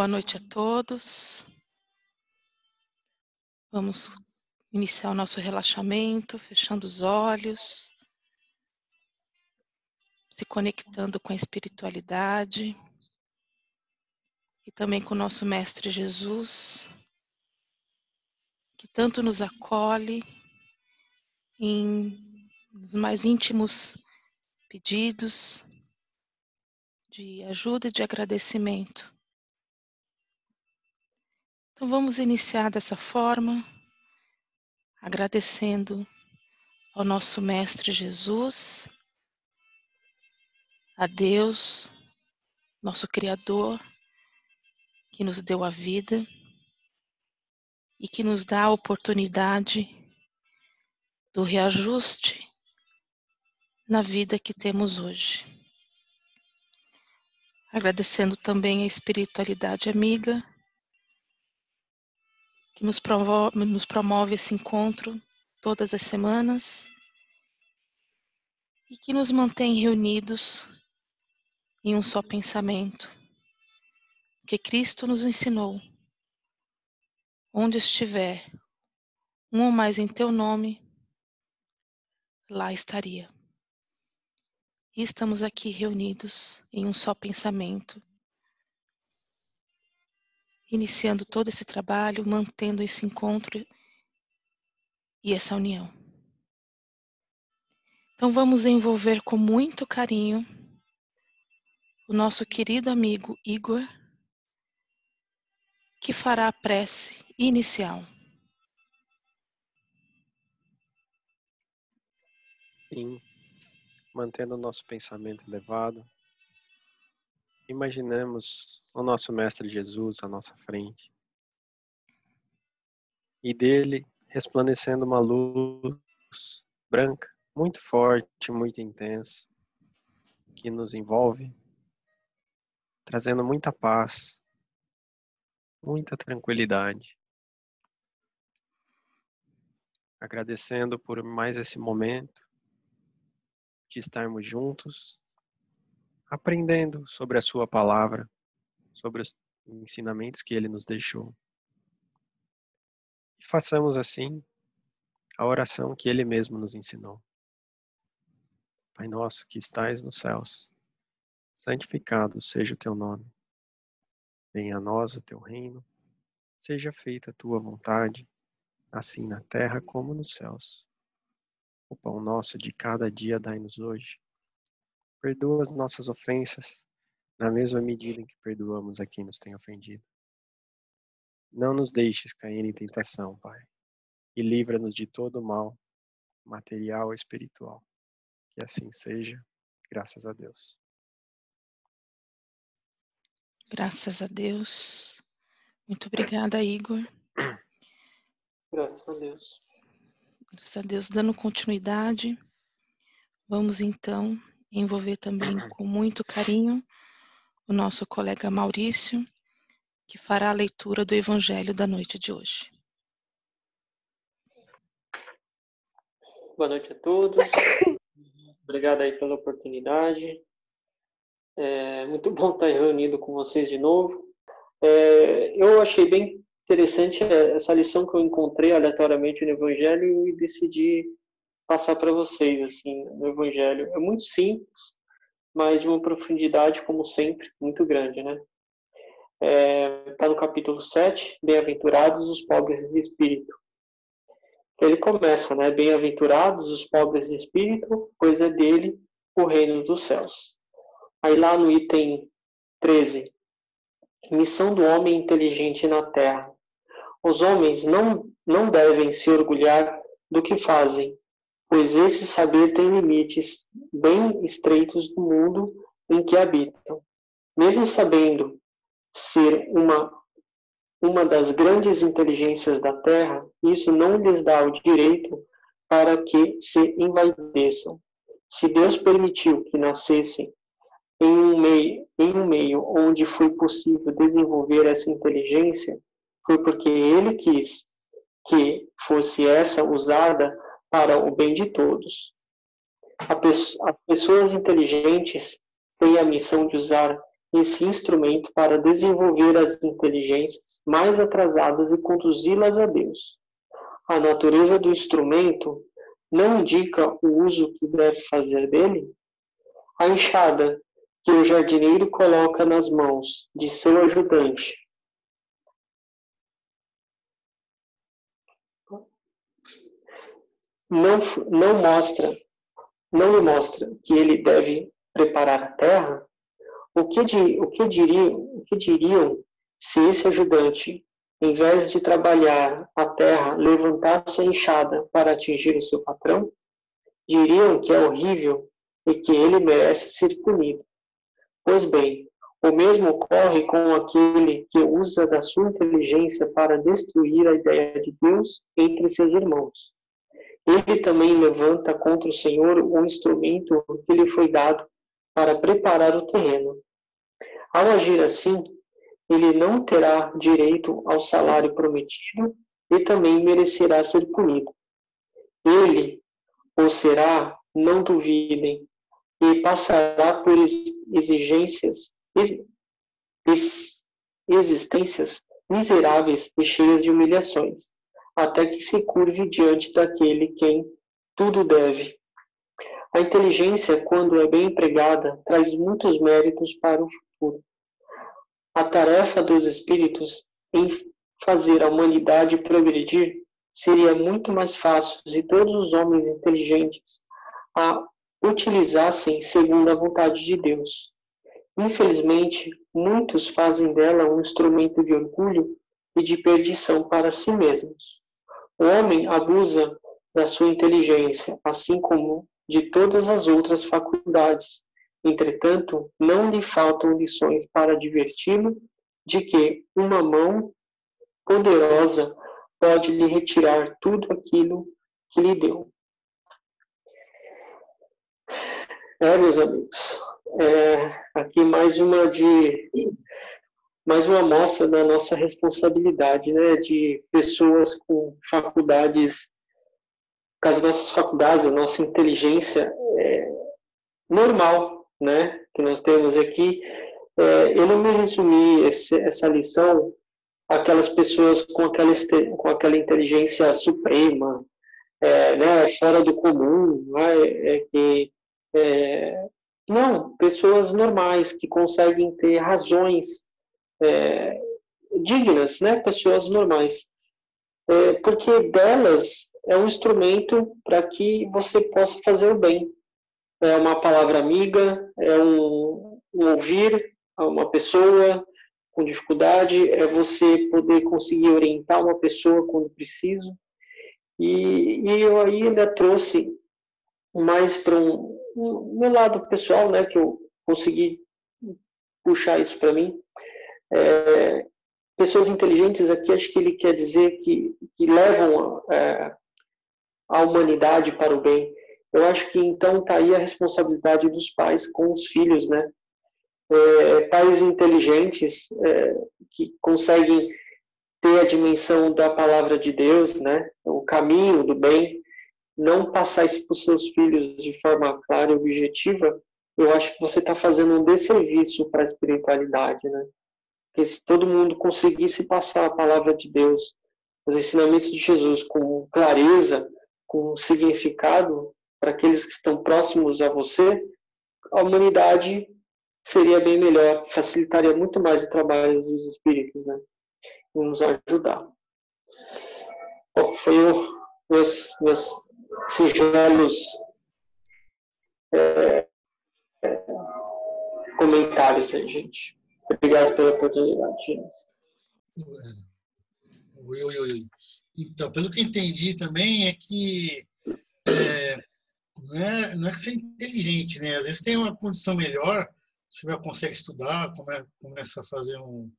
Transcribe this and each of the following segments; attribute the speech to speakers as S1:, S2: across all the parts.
S1: Boa noite a todos. Vamos iniciar o nosso relaxamento, fechando os olhos, se conectando com a espiritualidade e também com o nosso Mestre Jesus, que tanto nos acolhe em os mais íntimos pedidos de ajuda e de agradecimento. Então vamos iniciar dessa forma, agradecendo ao nosso Mestre Jesus, a Deus, nosso Criador, que nos deu a vida e que nos dá a oportunidade do reajuste na vida que temos hoje. Agradecendo também a espiritualidade amiga que nos promove, nos promove esse encontro todas as semanas e que nos mantém reunidos em um só pensamento, que Cristo nos ensinou. Onde estiver um ou mais em teu nome, lá estaria. E estamos aqui reunidos em um só pensamento, iniciando todo esse trabalho, mantendo esse encontro e essa união. Então vamos envolver com muito carinho o nosso querido amigo Igor, que fará a prece inicial.
S2: Sim, mantendo o nosso pensamento elevado, imaginemos o nosso Mestre Jesus à nossa frente e dele resplandecendo uma luz branca, muito forte, muito intensa, que nos envolve, trazendo muita paz, muita tranquilidade. Agradecendo por mais esse momento de estarmos juntos, aprendendo sobre a Sua palavra, sobre os ensinamentos que Ele nos deixou. E façamos assim a oração que Ele mesmo nos ensinou. Pai nosso que estais nos céus, santificado seja o teu nome. Venha a nós o teu reino, seja feita a tua vontade, assim na terra como nos céus. O pão nosso de cada dia dai-nos hoje. Perdoa as nossas ofensas, na mesma medida em que perdoamos a quem nos tem ofendido. Não nos deixes cair em tentação, Pai, e livra-nos de todo mal, material e espiritual. Que assim seja, graças a Deus.
S1: Graças a Deus. Muito obrigada, Igor.
S3: Graças a Deus.
S1: Graças a Deus, dando continuidade, vamos então envolver também com muito carinho o nosso colega Maurício, que fará a leitura do Evangelho da noite de hoje.
S3: Boa noite a todos. Obrigado aí pela oportunidade. É muito bom estar reunido com vocês de novo. É, eu achei bem interessante essa lição que eu encontrei aleatoriamente no Evangelho e decidi passar para vocês assim no Evangelho. É muito simples, mas de uma profundidade, como sempre, muito grande, né? Está é, tá no capítulo 7, Bem-aventurados os pobres de espírito. Ele começa, né? Bem-aventurados os pobres de espírito, pois é dele o reino dos céus. Aí lá no item 13, missão do homem inteligente na terra. Os homens não, não devem se orgulhar do que fazem, pois esse saber tem limites bem estreitos do mundo em que habitam. Mesmo sabendo ser uma, uma das grandes inteligências da Terra, isso não lhes dá o direito para que se envaideçam. Se Deus permitiu que nascessem em um meio, em um meio onde foi possível desenvolver essa inteligência, foi porque ele quis que fosse essa usada para o bem de todos. As pessoas inteligentes têm a missão de usar esse instrumento para desenvolver as inteligências mais atrasadas e conduzi-las a Deus. A natureza do instrumento não indica o uso que deve fazer dele? A enxada que o jardineiro coloca nas mãos de seu ajudante não, não mostra, não lhe mostra que ele deve preparar a terra, o que, o que, diriam, o que diriam se esse ajudante, em vez de trabalhar a terra, levantasse a enxada para atingir o seu patrão? Diriam que é horrível e que ele merece ser punido. Pois bem, o mesmo ocorre com aquele que usa da sua inteligência para destruir a ideia de Deus entre seus irmãos. Ele também levanta contra o Senhor o instrumento que lhe foi dado para preparar o terreno. Ao agir assim, ele não terá direito ao salário prometido e também merecerá ser punido. Ele ou será, não duvidem, e passará por exigências, existências miseráveis e cheias de humilhações até que se curve diante daquele quem tudo deve. A inteligência, quando é bem empregada, traz muitos méritos para o futuro. A tarefa dos espíritos em fazer a humanidade progredir seria muito mais fácil se todos os homens inteligentes a utilizassem segundo a vontade de Deus. Infelizmente, muitos fazem dela um instrumento de orgulho e de perdição para si mesmos. O homem abusa da sua inteligência, assim como de todas as outras faculdades. Entretanto, não lhe faltam lições para diverti-lo de que uma mão poderosa pode lhe retirar tudo aquilo que lhe deu. É, meus amigos, é, aqui mais uma de mais uma amostra da nossa responsabilidade, né, de pessoas com faculdades, com as nossas faculdades, a nossa inteligência é, normal, né, que nós temos aqui. É, eu não me resumi esse, essa lição aquelas pessoas com aquela, com aquela inteligência suprema, é, né, fora do comum, né, é, que é, não, pessoas normais que conseguem ter razões é, dignas, né? pessoas normais. É, porque delas é um instrumento para que você possa fazer o bem. É uma palavra amiga, é um, um ouvir a uma pessoa com dificuldade, é você poder conseguir orientar uma pessoa quando preciso. E, e eu ainda trouxe mais para um, um meu lado pessoal, né, que eu consegui puxar isso para mim, é, pessoas inteligentes aqui, acho que ele quer dizer que, que levam é, a humanidade para o bem. Eu acho que então está aí a responsabilidade dos pais com os filhos, né? É, pais inteligentes é, que conseguem ter a dimensão da palavra de Deus, né? O caminho do bem, não passar isso para os seus filhos de forma clara e objetiva, eu acho que você está fazendo um desserviço para a espiritualidade, né? Porque se todo mundo conseguisse passar a palavra de Deus, os ensinamentos de Jesus com clareza, com significado para aqueles que estão próximos a você, a humanidade seria bem melhor, facilitaria muito mais o trabalho dos espíritos, né? E nos ajudar. Bom, foi o meus, meus singelos é, é, comentários aí, gente. Obrigado pela oportunidade.
S4: Oi, oi, oi. Então, pelo que entendi também é que é, não, é, não é que você é inteligente, né? Às vezes tem uma condição melhor, você já consegue estudar, começa a fazer um,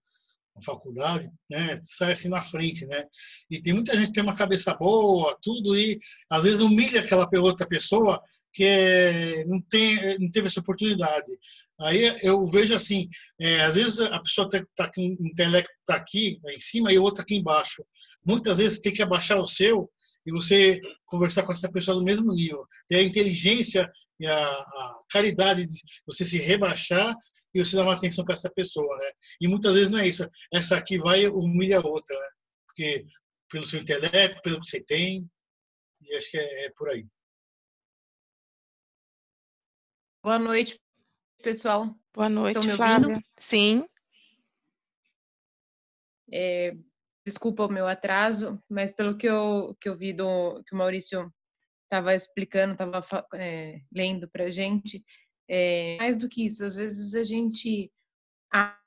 S4: uma faculdade, né? Sai assim na frente, né? E tem muita gente que tem uma cabeça boa, tudo, e às vezes humilha aquela outra pessoa que não, tem, não teve essa oportunidade. Aí eu vejo assim, é, às vezes a pessoa tá o intelecto está aqui em cima e o outro aqui embaixo. Muitas vezes tem que abaixar o seu e você conversar com essa pessoa do mesmo nível. Ter a inteligência e a, a caridade de você se rebaixar e você dar uma atenção para essa pessoa. Né? E muitas vezes não é isso. Essa aqui vai humilha a outra. Né? Porque pelo seu intelecto, pelo que você tem, e acho que é, é por aí.
S5: Boa noite, pessoal.
S1: Boa noite, Flávia. Sim.
S5: É, desculpa o meu atraso, mas pelo que eu, que eu vi do que o Maurício estava explicando, estava é, lendo para a gente, é, mais do que isso, às vezes a gente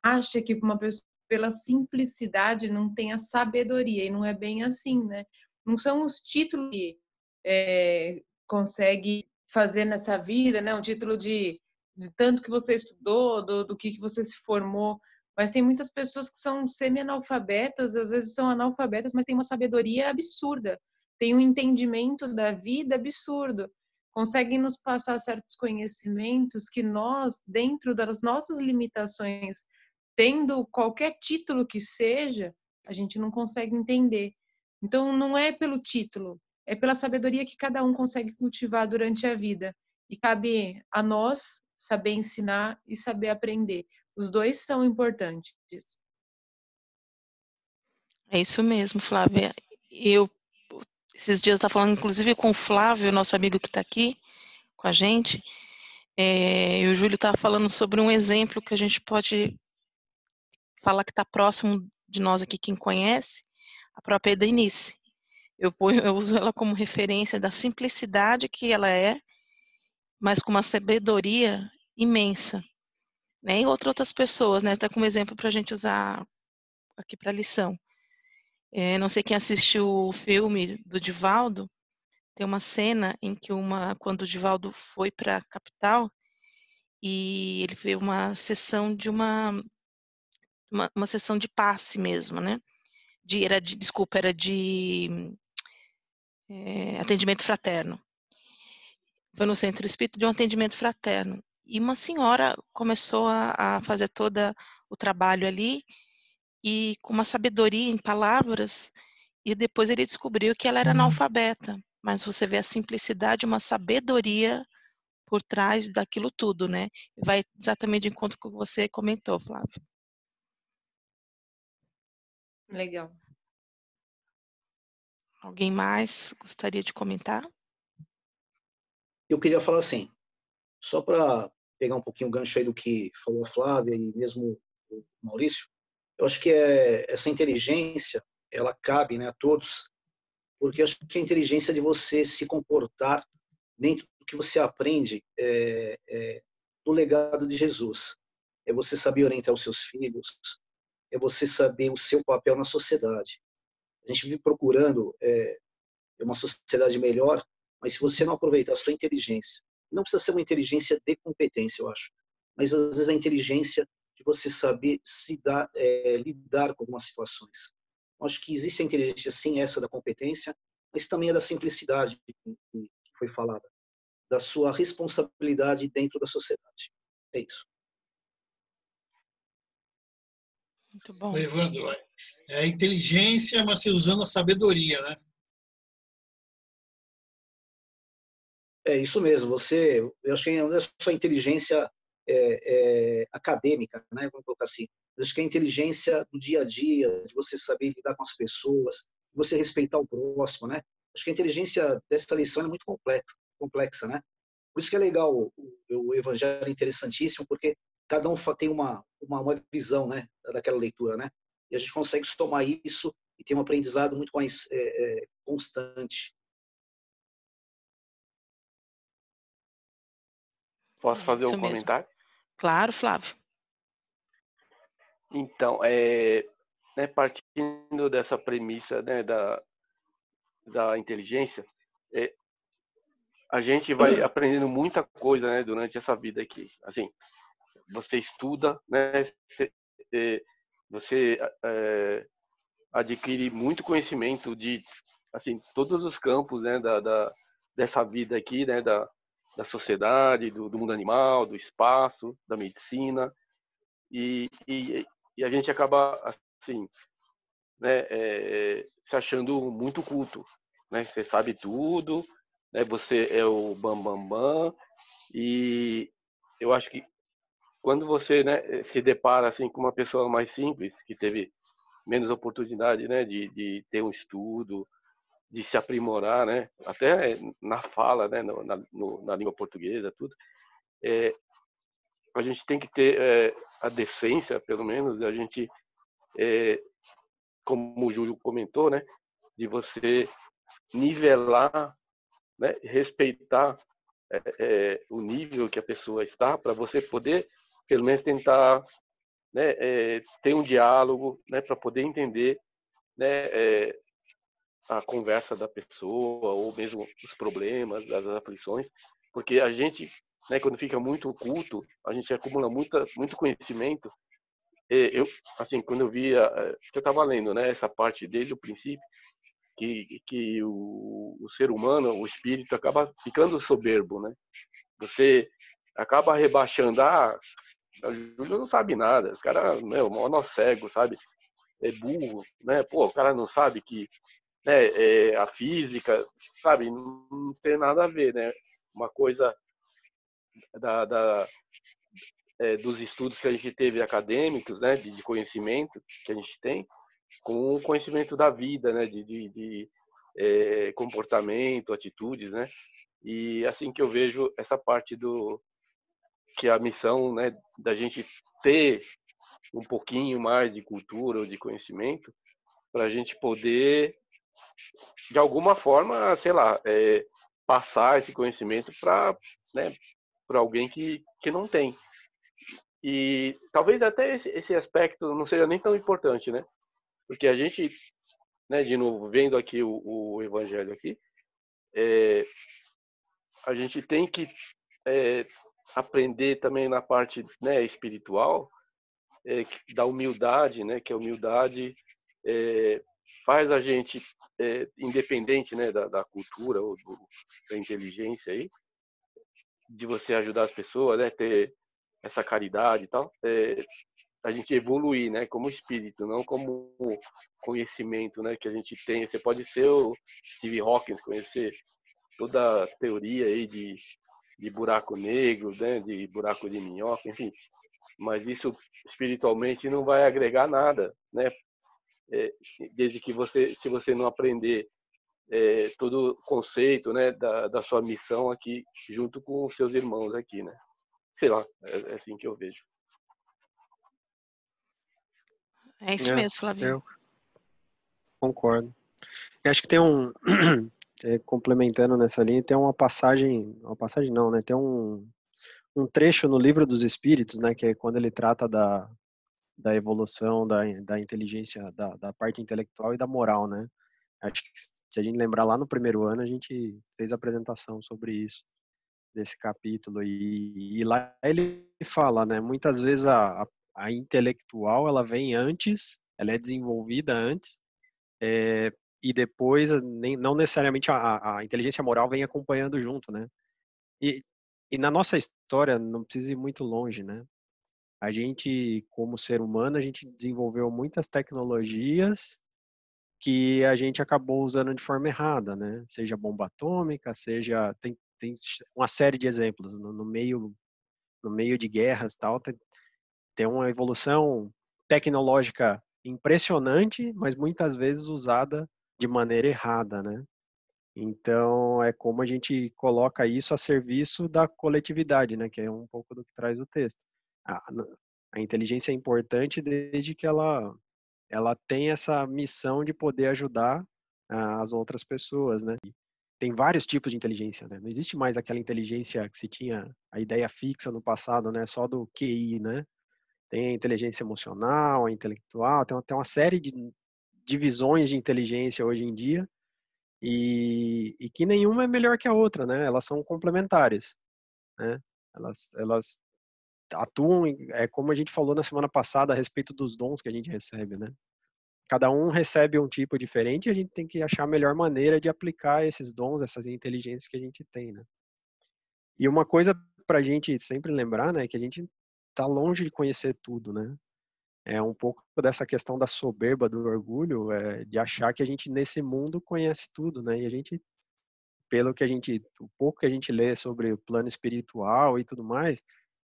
S5: acha que uma pessoa, pela simplicidade, não tem a sabedoria, e não é bem assim, né? Não são os títulos que é, consegue fazer nessa vida, né? Um título de, de tanto que você estudou, do, do que, que você se formou. Mas tem muitas pessoas que são semi-analfabetas, às vezes são analfabetas, mas têm uma sabedoria absurda, tem um entendimento da vida absurdo, conseguem nos passar certos conhecimentos que nós, dentro das nossas limitações, tendo qualquer título que seja, a gente não consegue entender. Então, não é pelo título, é pela sabedoria que cada um consegue cultivar durante a vida. E cabe a nós saber ensinar e saber aprender. Os dois são importantes.
S1: É isso mesmo, Flávia. Eu esses dias estava falando, inclusive, com o Flávio, nosso amigo que está aqui com a gente. É, e o Júlio estava falando sobre um exemplo que a gente pode falar que está próximo de nós aqui, quem conhece, a própria Edenice. Eu, ponho, eu uso ela como referência da simplicidade que ela é, mas com uma sabedoria imensa. Né? E outras pessoas, né? Até como exemplo para a gente usar aqui para lição. É, não sei quem assistiu o filme do Divaldo, tem uma cena em que uma, quando o Divaldo foi para a capital e ele vê uma sessão de uma, uma, uma sessão de passe mesmo, né? De, era de, desculpa, era de é, atendimento fraterno. Foi no centro espírita de um atendimento fraterno. E uma senhora começou a, a fazer todo o trabalho ali e com uma sabedoria em palavras, e depois ele descobriu que ela era uhum. analfabeta. Mas você vê a simplicidade, uma sabedoria por trás daquilo tudo, né? Vai exatamente de encontro com o que você comentou, Flávio.
S5: Legal.
S1: Alguém mais gostaria de comentar?
S6: Eu queria falar assim, só para pegar um pouquinho o gancho aí do que falou a Flávia e mesmo o Maurício, eu acho que é, essa inteligência, ela cabe né, a todos, porque acho que a inteligência de você se comportar dentro do que você aprende é, é, do legado de Jesus. É você saber orientar os seus filhos, é você saber o seu papel na sociedade. A gente vive procurando é, uma sociedade melhor, mas se você não aproveitar a sua inteligência, não precisa ser uma inteligência de competência, eu acho, mas às vezes a inteligência de você saber se dar, é, lidar com algumas situações. Eu acho que existe a inteligência, sim, essa da competência, mas também a da simplicidade que foi falada, da sua responsabilidade dentro da sociedade. É isso.
S1: Muito bom.
S4: O Evandro, é a inteligência, mas você usando a sabedoria, né?
S6: É isso mesmo. Você, eu acho que não é só inteligência é, é, acadêmica, né? Vamos colocar assim. Eu acho que a inteligência do dia a dia, de você saber lidar com as pessoas, de você respeitar o próximo, né? Acho que a inteligência dessa lição é muito complexa, complexa, né? Por isso que é legal o, o evangelho é interessantíssimo, porque cada um tem uma, uma, uma visão né, daquela leitura, né? E a gente consegue somar isso e ter um aprendizado muito mais é, é, constante.
S7: Posso fazer isso um mesmo. comentário?
S1: Claro, Flávio.
S7: Então, é, né, partindo dessa premissa né, da, da inteligência, é, a gente vai aprendendo muita coisa né, durante essa vida aqui. Assim, você estuda, né? Você, é, é, adquire muito conhecimento de assim todos os campos né, da, da, dessa vida aqui, né, da, da sociedade, do, do mundo animal, do espaço, da medicina, e, e, e a gente acaba assim, né, é, se achando muito culto, né? Você sabe tudo, né? Você é o bam bam bam e eu acho que quando você né, se depara assim com uma pessoa mais simples que teve menos oportunidade né de, de ter um estudo de se aprimorar né até na fala né na, no, na língua portuguesa tudo é, a gente tem que ter é, a decência pelo menos a gente é, como o Júlio comentou né de você nivelar né, respeitar é, é, o nível que a pessoa está para você poder pelo menos tentar né, é, ter um diálogo né, para poder entender né, é, a conversa da pessoa ou mesmo os problemas, as aflições, porque a gente, né, quando fica muito oculto, a gente acumula muita, muito conhecimento. Eu, assim, quando eu via, é, eu estava lendo, né, essa parte desde o princípio, que, que o, o ser humano, o espírito, acaba ficando soberbo, né? Você acaba rebaixando, ah, a Júlia não sabe nada, o cara, meu, nó cego, sabe? É burro, né? Pô, o cara não sabe que né, é, a física, sabe? Não, não, tem nada a ver, né? Uma coisa da, da é, dos estudos que a gente teve acadêmicos, né? De, de, conhecimento que a gente tem, com o conhecimento da vida, né? De, de, de é, comportamento, atitudes, né? E assim que eu vejo essa parte do, que a missão né, da gente ter um pouquinho mais de cultura ou de conhecimento para a gente poder de alguma forma sei lá é, passar esse conhecimento para né, alguém que, que não tem. E talvez até esse, esse aspecto não seja nem tão importante né? Porque a gente né de novo vendo aqui o, o evangelho aqui é, a gente tem que é, aprender também na parte né, espiritual é, da humildade, né? Que a humildade é, faz a gente é, independente, né, da, da cultura ou do, da inteligência aí, de você ajudar as pessoas, né? Ter essa caridade e tal, é, a gente evoluir, né? Como espírito, não como conhecimento, né? Que a gente tem. Você pode ser o Steve Hawkins, conhecer toda a teoria aí de de buraco negro, né, de buraco de minhoca, enfim. Mas isso espiritualmente não vai agregar nada, né? É, desde que você, se você não aprender é, todo o conceito, né, da, da sua missão aqui, junto com os seus irmãos aqui, né? Sei lá, é, é assim que eu vejo.
S1: É isso é, mesmo, Flavio. Eu
S2: concordo. Eu acho que tem um é, complementando nessa linha, tem uma passagem, uma passagem não, né? Tem um, um trecho no livro dos Espíritos, né? Que é quando ele trata da, da evolução da, da inteligência, da, da parte intelectual e da moral, né? Acho que se a gente lembrar lá no primeiro ano, a gente fez a apresentação sobre isso, desse capítulo. E, e lá ele fala, né? Muitas vezes a, a, intelectual, ela vem antes, ela é desenvolvida antes, é, e depois nem, não necessariamente a, a, inteligência moral vem acompanhando junto, né? E, e na nossa história, não precisa ir muito longe, né? A gente, como ser humano, a gente desenvolveu muitas tecnologias que a gente acabou usando de forma errada, né? Seja bomba atômica, seja tem, tem uma série de exemplos no, no meio no meio de guerras tal tem, tem uma evolução tecnológica impressionante, mas muitas vezes usada de maneira errada, né? Então, é como a gente coloca isso a serviço da coletividade, né? Que é um pouco do que traz o texto. A, a inteligência é importante desde que ela, ela tem essa missão de poder ajudar as outras pessoas, né? Tem vários tipos de inteligência, né? Não existe mais aquela inteligência que se tinha a ideia fixa no passado, né? Só do QI, né? Tem a inteligência emocional, a intelectual, tem até uma série de divisões de inteligência hoje em dia e, e, que nenhuma é melhor que a outra, né? Elas são complementares, né? Elas, elas atuam, é como a gente falou na semana passada a respeito dos dons que a gente recebe, né? Cada um recebe um tipo diferente e a gente tem que achar a melhor maneira de aplicar esses dons, essas inteligências que a gente tem, né? E uma coisa para a gente sempre lembrar, né, que a gente está longe de conhecer tudo, né? É um pouco dessa questão da soberba, do orgulho, é, de achar que a gente nesse mundo conhece tudo, né? E a gente, pelo que a gente, o pouco que a gente lê sobre o plano espiritual e tudo mais,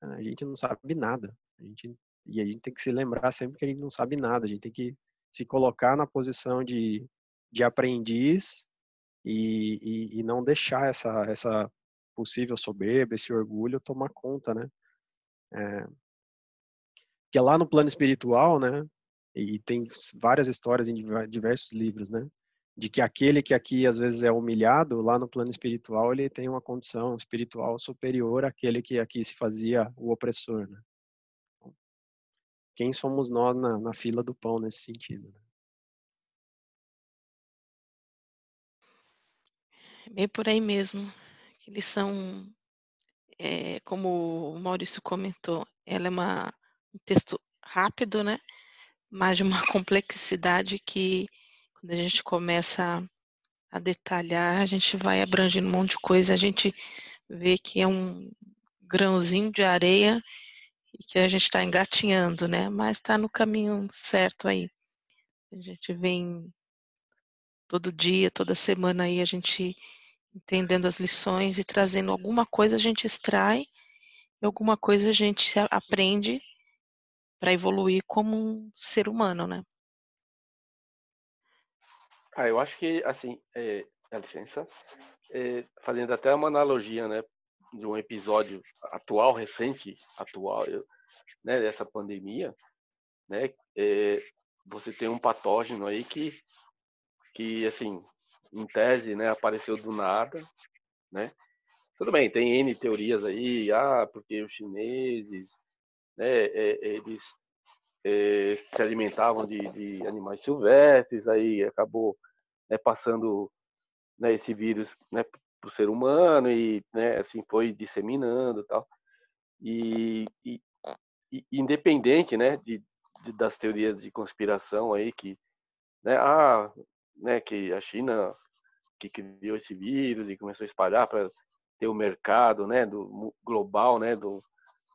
S2: a gente não sabe nada. A gente, e a gente tem que se lembrar sempre que a gente não sabe nada. A gente tem que se colocar na posição de, de aprendiz e, e, e não deixar essa, essa possível soberba, esse orgulho tomar conta, né? É, que é lá no plano espiritual, né? E tem várias histórias em diversos livros, né? De que aquele que aqui às vezes é humilhado, lá no plano espiritual ele tem uma condição espiritual superior àquele que aqui se fazia o opressor, né? Quem somos nós na, na fila do pão nesse sentido? Né?
S1: Bem por aí mesmo. Eles são, é, como o Maurício comentou, ela é uma, um texto rápido, né? Mas de uma complexidade que, quando a gente começa a, detalhar, a gente vai abrangendo um monte de coisa, a gente vê que é um grãozinho de areia e que a gente está engatinhando, né? Mas está no caminho certo aí. A gente vem todo dia, toda semana aí, a gente entendendo as lições e trazendo alguma coisa a gente extrai alguma coisa a gente aprende para evoluir como um ser humano, né?
S7: Ah, eu acho que, assim, é, dá licença, é, fazendo até uma analogia, né, de um episódio atual, recente, atual, né, dessa pandemia, né, é, você tem um patógeno aí que, que, assim, em tese, né, apareceu do nada, né? Tudo bem, tem N teorias aí, ah, porque os chineses, né, é, eles é, se alimentavam de, de, animais silvestres, aí acabou né, passando né, esse vírus né, para o ser humano e né, assim foi disseminando tal. E, e, e independente né, de, de, das teorias de conspiração aí que ah, que a China que criou esse vírus e começou a espalhar para ter o mercado, do global, do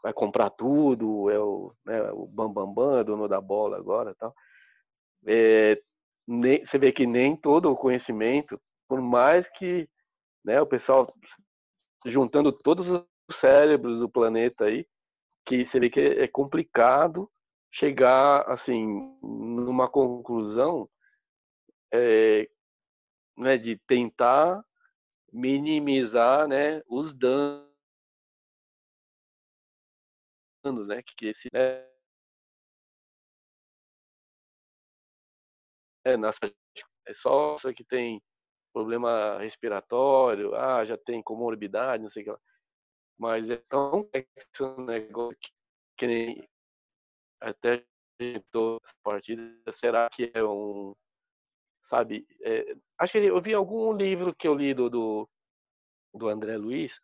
S7: vai comprar tudo, é o, né, o bambambam, bam, bam, dono da bola agora, tal. É, nem, você vê que nem todo o conhecimento, por mais que, né, o pessoal juntando todos os cérebros do planeta aí, que você vê que é complicado chegar assim numa conclusão é, né, de tentar minimizar né, os danos, né, que esse né, é, nas, é só que tem problema respiratório, ah, já tem comorbidade, não sei o que lá. Mas é tão complexo o negócio que, que nem até essa partida, será que é um sabe? É, acho que eu vi algum livro que eu li do, do, do André Luiz.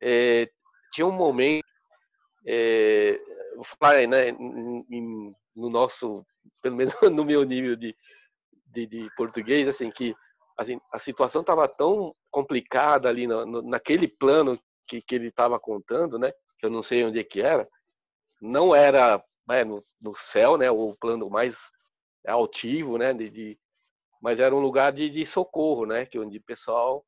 S7: É, tinha um momento, é, vou falar né, em, no nosso, pelo menos no meu nível de, de, de português, assim, que assim, a situação estava tão complicada ali no, no, naquele plano que, que ele estava contando, né? Que eu não sei onde é que era. Não era né, no, no céu, né? O plano mais altivo, né? De, de, mas era um lugar de, de socorro, né? Que onde o pessoal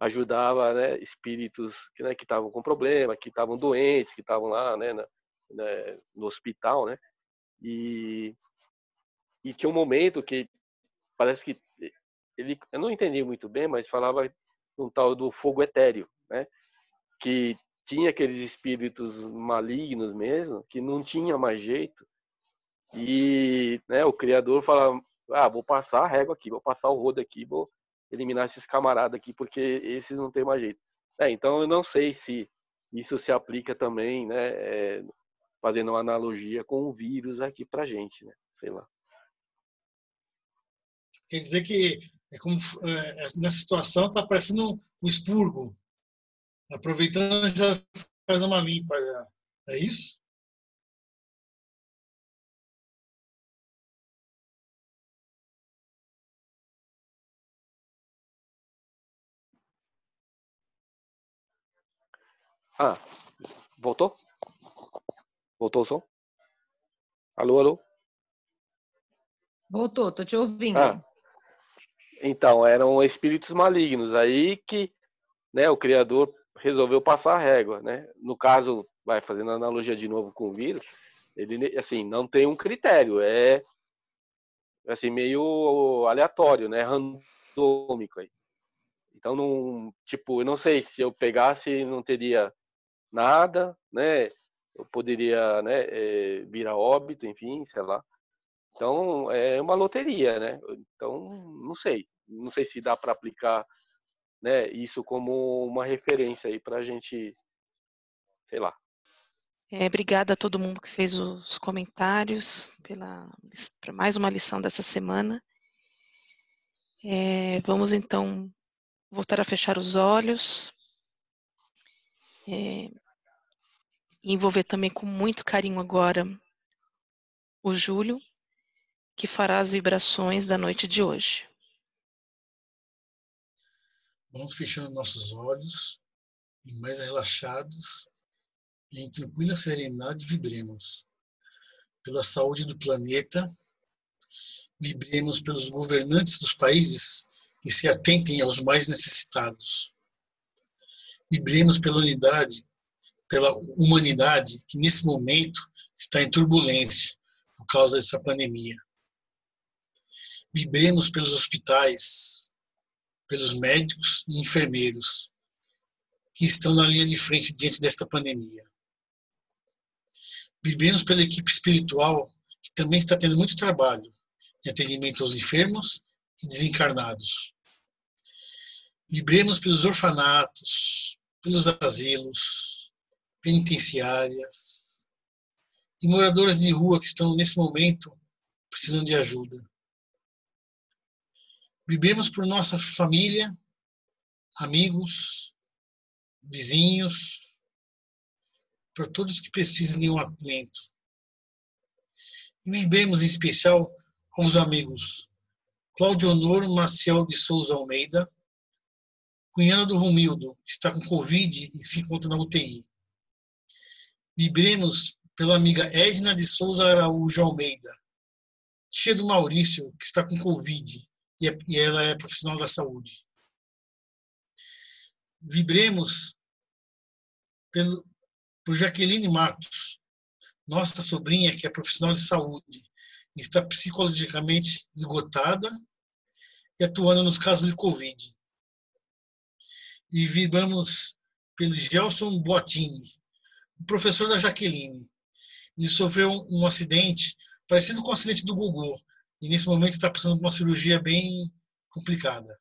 S7: ajudava, né? Espíritos que né, estavam com problema, que estavam doentes, que estavam lá, né? Na, né, no hospital, né? E e tinha um momento que parece que ele, eu não entendi muito bem, mas falava um tal do fogo etéreo, né? Que tinha aqueles espíritos malignos mesmo, que não tinha mais jeito. E né, o Criador falava, ah, vou passar a régua aqui, vou passar o rodo aqui, vou eliminar esses camaradas aqui, porque esses não tem mais jeito. É, então eu não sei se isso se aplica também, né, é, fazendo uma analogia com o vírus aqui pra gente, né, sei lá.
S4: Quer dizer que é como, é, nessa situação está parecendo um, um expurgo. Aproveitando, já faz uma limpa. Já. É isso?
S7: Ah, voltou? Voltou o som? Alô, alô?
S5: Voltou, tô te ouvindo.
S7: Ah, então, eram espíritos malignos. Aí que né, o Criador resolveu passar a régua. Né? No caso, vai fazendo analogia de novo com o vírus, ele assim, não tem um critério, é assim, meio aleatório, né? Randômico aí. Então, não, tipo, eu não sei se eu pegasse, não teria nada, né? Eu poderia, né, é, vir a óbito, enfim, sei lá. Então, é uma loteria, né? Então, não sei. Não sei se dá para aplicar né, isso como uma referência aí para a gente, sei lá.
S1: É, obrigada a todo mundo que fez os comentários pela para mais uma lição dessa semana. É, vamos então voltar a fechar os olhos. É, envolver também com muito carinho agora o Júlio, que fará as vibrações da noite de hoje.
S4: Vamos fechando nossos olhos e mais relaxados e em tranquila serenidade vibremos pela saúde do planeta, vibremos pelos governantes dos países que se atentem aos mais necessitados. Vibremos pela unidade, pela humanidade que nesse momento está em turbulência por causa dessa pandemia. Vibremos pelos hospitais, pelos médicos e enfermeiros que estão na linha de frente diante desta pandemia. Vivemos pela equipe espiritual que também está tendo muito trabalho em atendimento aos enfermos e desencarnados. Vibremos pelos orfanatos, pelos asilos, penitenciárias e moradores de rua que estão nesse momento precisando de ajuda. Vivemos por nossa família, amigos, vizinhos, para todos que precisam de um alimento. E vivemos em especial com os amigos Claudio Honor Maciel de Souza Almeida, cunhada do Romildo, está com Covid e se encontra na UTI. Vibremos pela amiga Edna de Souza Araújo Almeida, tia do Maurício, que está com Covid e, é, e ela é profissional da saúde. Vibremos pelo, por Jaqueline Matos, nossa sobrinha, que é profissional de saúde, está psicologicamente esgotada e atuando nos casos de Covid. E vibramos pelo Gelson Boatini, professor da Jaqueline. Ele sofreu um acidente parecido com o acidente do Gugu, e nesse momento está passando por uma cirurgia bem complicada.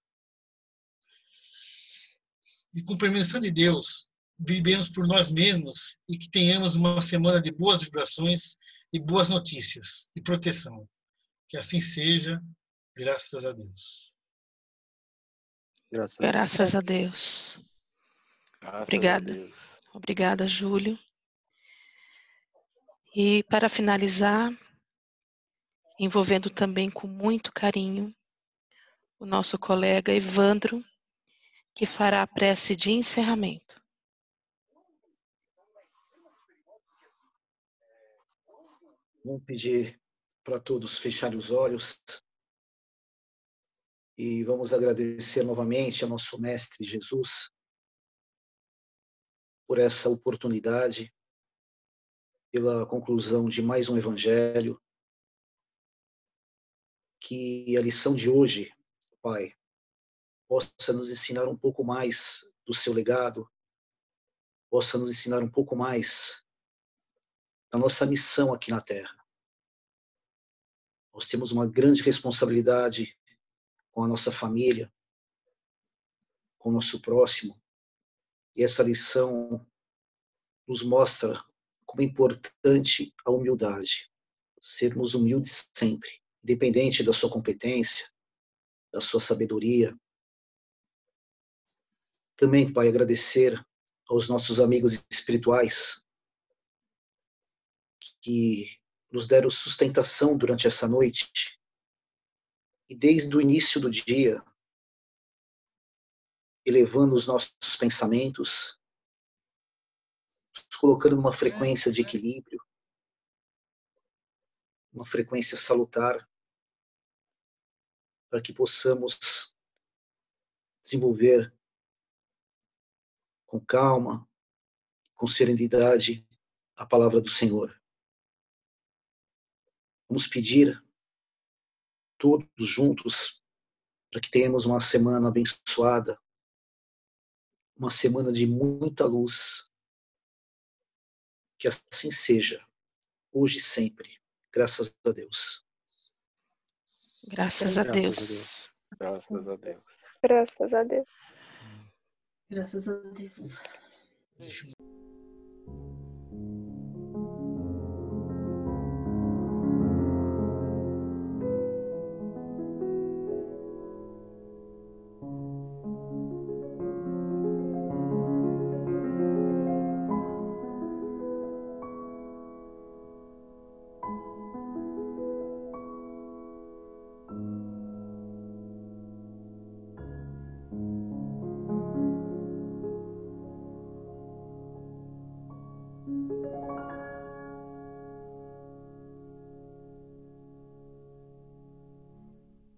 S4: E com permissão de Deus, vivemos por nós mesmos e que tenhamos uma semana de boas vibrações e boas notícias e proteção. Que assim seja, graças a Deus.
S1: Graças, graças a Deus. Graças Obrigada. A Deus. Obrigada, Júlio. E para finalizar, envolvendo também com muito carinho o nosso colega Evandro, que fará a prece de encerramento.
S6: Vamos pedir para todos fecharem os olhos e vamos agradecer novamente ao nosso Mestre Jesus por essa oportunidade, pela conclusão de mais um Evangelho, que a lição de hoje, Pai, possa nos ensinar um pouco mais do seu legado, possa nos ensinar um pouco mais da nossa missão aqui na Terra. Nós temos uma grande responsabilidade com a nossa família, com o nosso próximo, e essa lição nos mostra como é importante a humildade, sermos humildes sempre independente da sua competência, da sua sabedoria. Também, Pai, agradecer aos nossos amigos espirituais que nos deram sustentação durante essa noite e desde o início do dia, elevando os nossos pensamentos, colocando numa frequência de equilíbrio, uma frequência salutar, para que possamos desenvolver com calma, com serenidade a palavra do Senhor. Vamos pedir todos juntos para que tenhamos uma semana abençoada, uma semana de muita luz. Que assim seja, hoje e sempre. Graças a Deus.
S1: Graças a Deus.
S7: Graças a Deus.
S8: Graças a Deus.
S9: Graças a Deus.